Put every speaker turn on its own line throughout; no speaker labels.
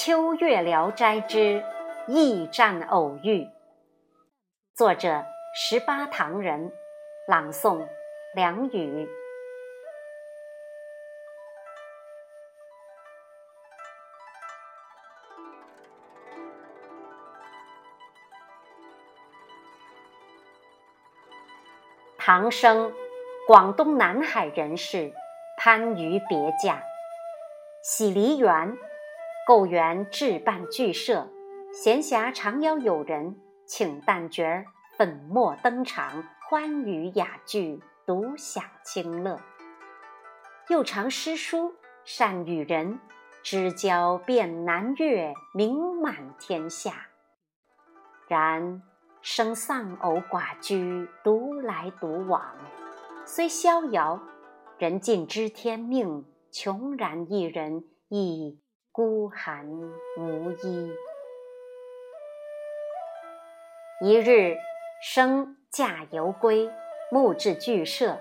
秋月聊斋之驿站偶遇，作者十八唐人，朗诵梁宇。唐生，广东南海人士，番禺别驾，喜梨园，构园置办剧社，闲暇常邀友人，请旦角儿粉墨登场，欢娱雅聚，独享清乐。又常诗书，善与人，知交遍南越，名满天下。然生丧偶寡居，独来独往，虽逍遥，人尽知天命，穷然一人，亦孤寒无依。一日，生驾游归，目至剧舍，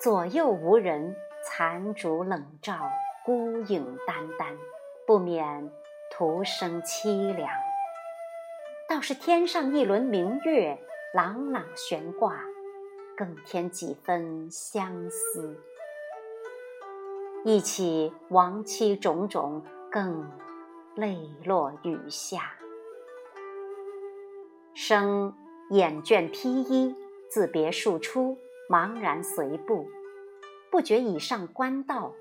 左右无人，残烛冷照，孤影单单，不免徒生凄凉。倒是天上一轮明月，朗朗悬挂，更添几分相思。忆起亡妻种种，更泪落雨下。生掩卷披衣，自别墅出，茫然随步，不觉已上官道，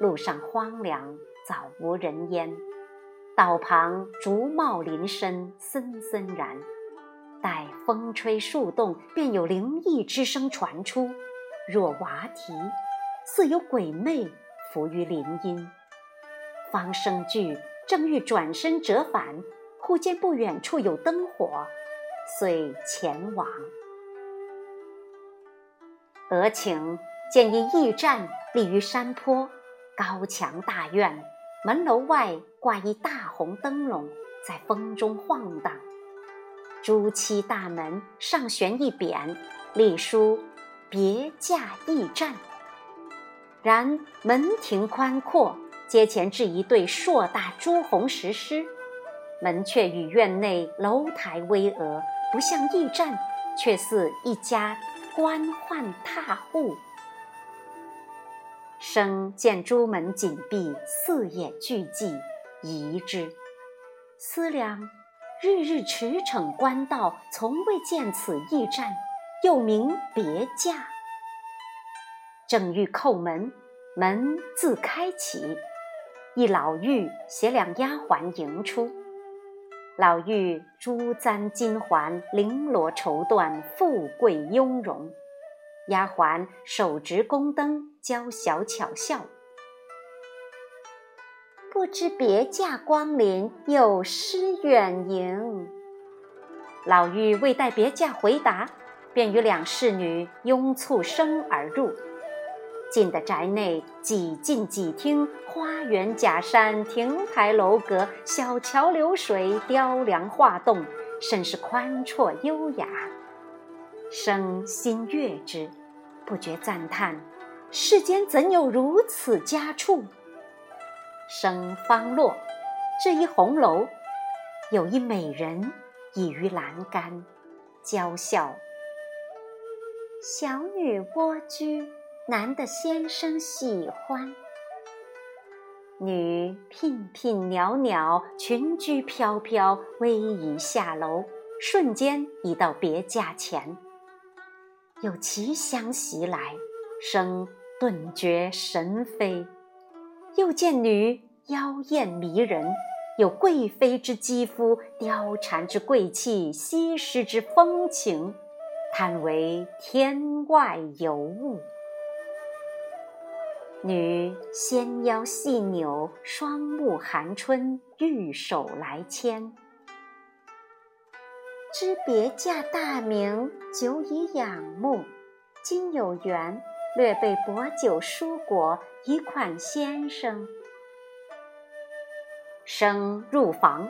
路上荒凉，早无人烟。道旁竹茂林深，森森然。待风吹树动，便有灵异之声传出，若娃啼，似有鬼魅伏于林荫。方生惧，正欲转身折返，忽见不远处有灯火，遂前往。俄顷见一驿站立于山坡，高墙大院。门楼外挂一大红灯笼，在风中晃荡。朱漆大门上悬一匾，隶书“别驾驿站”。然门庭宽阔，阶前置一对硕大朱红石狮。门阙与院内楼台巍峨，不像驿站，却似一家官宦踏户。生见朱门紧闭，四野俱寂，疑之。思量，日日驰骋官道，从未见此驿站，又名别驾。正欲叩门，门自开启，一老妪携两丫鬟迎出。老妪珠簪金环，绫罗绸缎，富贵雍容。丫鬟手执宫灯，娇小巧笑。不知别驾光临，有失远迎。老妪未待别驾回答，便与两侍女拥簇生而入。进得宅内，几进几厅，花园假山，亭台楼阁，小桥流水，雕梁画栋，甚是宽绰优雅。生心悦之。不觉赞叹：世间怎有如此佳处？生方落，这一红楼，有一美人倚于栏杆，娇笑：“小女蜗居，男的先生喜欢。”女娉娉袅袅，裙裾飘飘，逶迤下楼，瞬间已到别驾前。有奇香袭来，生顿觉神飞。又见女妖艳迷人，有贵妃之肌肤，貂蝉之贵气，西施之风情，叹为天外尤物。女纤腰细扭，双目含春，玉手来牵。知别驾大名，久已仰慕。今有缘，略备薄酒蔬果，以款先生。生入房，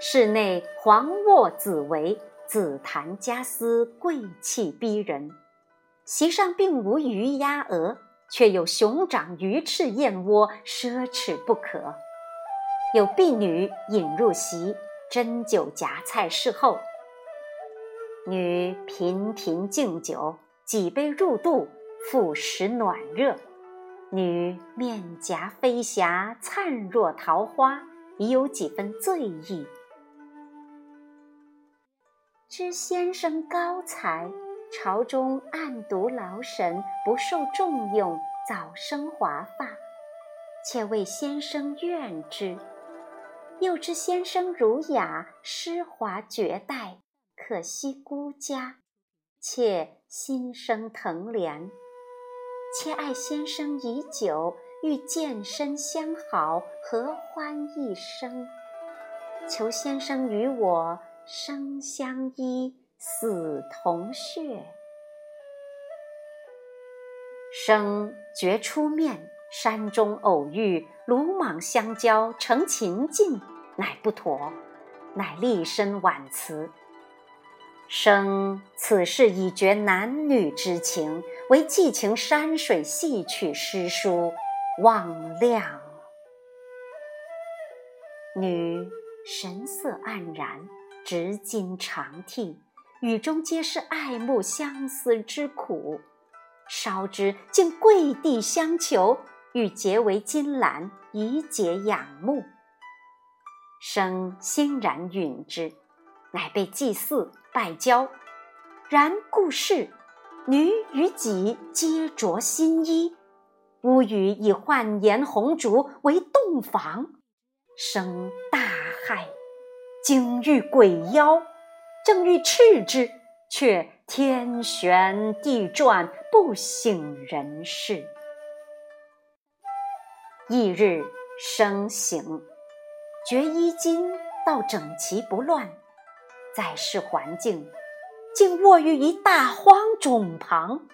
室内黄卧紫帷，紫檀家私，贵气逼人。席上并无鱼鸭鹅，却有熊掌鱼翅燕窝，奢侈不可。有婢女引入席，斟酒夹菜侍候。女频频敬酒，几杯入肚，复食暖热。女面颊飞霞，灿若桃花，已有几分醉意。知先生高才，朝中暗读劳神，不受重用，早生华发，且为先生怨之。又知先生儒雅，诗华绝代。可惜孤家，妾心生疼怜。妾爱先生已久，欲健身相好，合欢一生。求先生与我生相依，死同穴。生觉出面，山中偶遇，鲁莽相交，成情境，乃不妥，乃立身婉辞。生此事已绝男女之情，唯寄情山水戏曲诗书，望谅。女神色黯然，执襟长涕，雨中皆是爱慕相思之苦。烧之竟跪地相求，欲结为金兰，以解仰慕。生欣然允之，乃被祭祀。拜交，然故事，女与己皆着新衣，屋宇以焕颜红烛为洞房，生大骇，惊遇鬼妖，正欲斥之，却天旋地转，不省人事。翌日生醒，觉衣襟倒整齐不乱。再视环境，竟卧于一大荒冢旁。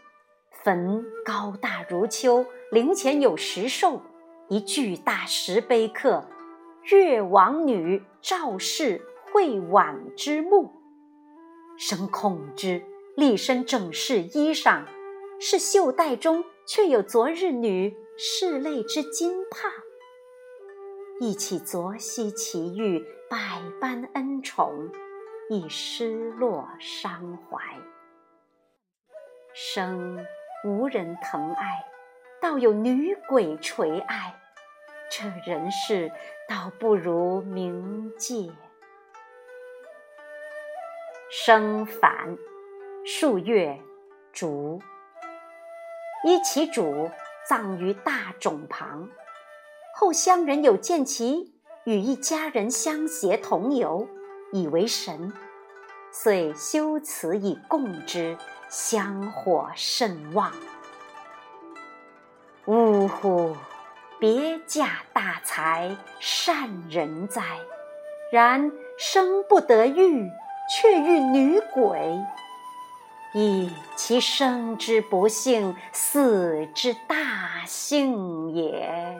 坟高大如丘，陵前有石兽，一巨大石碑刻“越王女赵氏惠婉之墓”。生恐之，立身整饰衣裳，是袖带中却有昨日女拭泪之金帕。忆起昨夕奇遇，百般恩宠。亦失落伤怀，生无人疼爱，倒有女鬼垂爱，这人世倒不如冥界。生反数月，卒。依其主葬于大冢旁，后乡人有见其与一家人相携同游。以为神，遂修祠以供之，香火甚旺。呜呼！别驾大才，善人哉！然生不得遇，却遇女鬼，以其生之不幸，死之大幸也。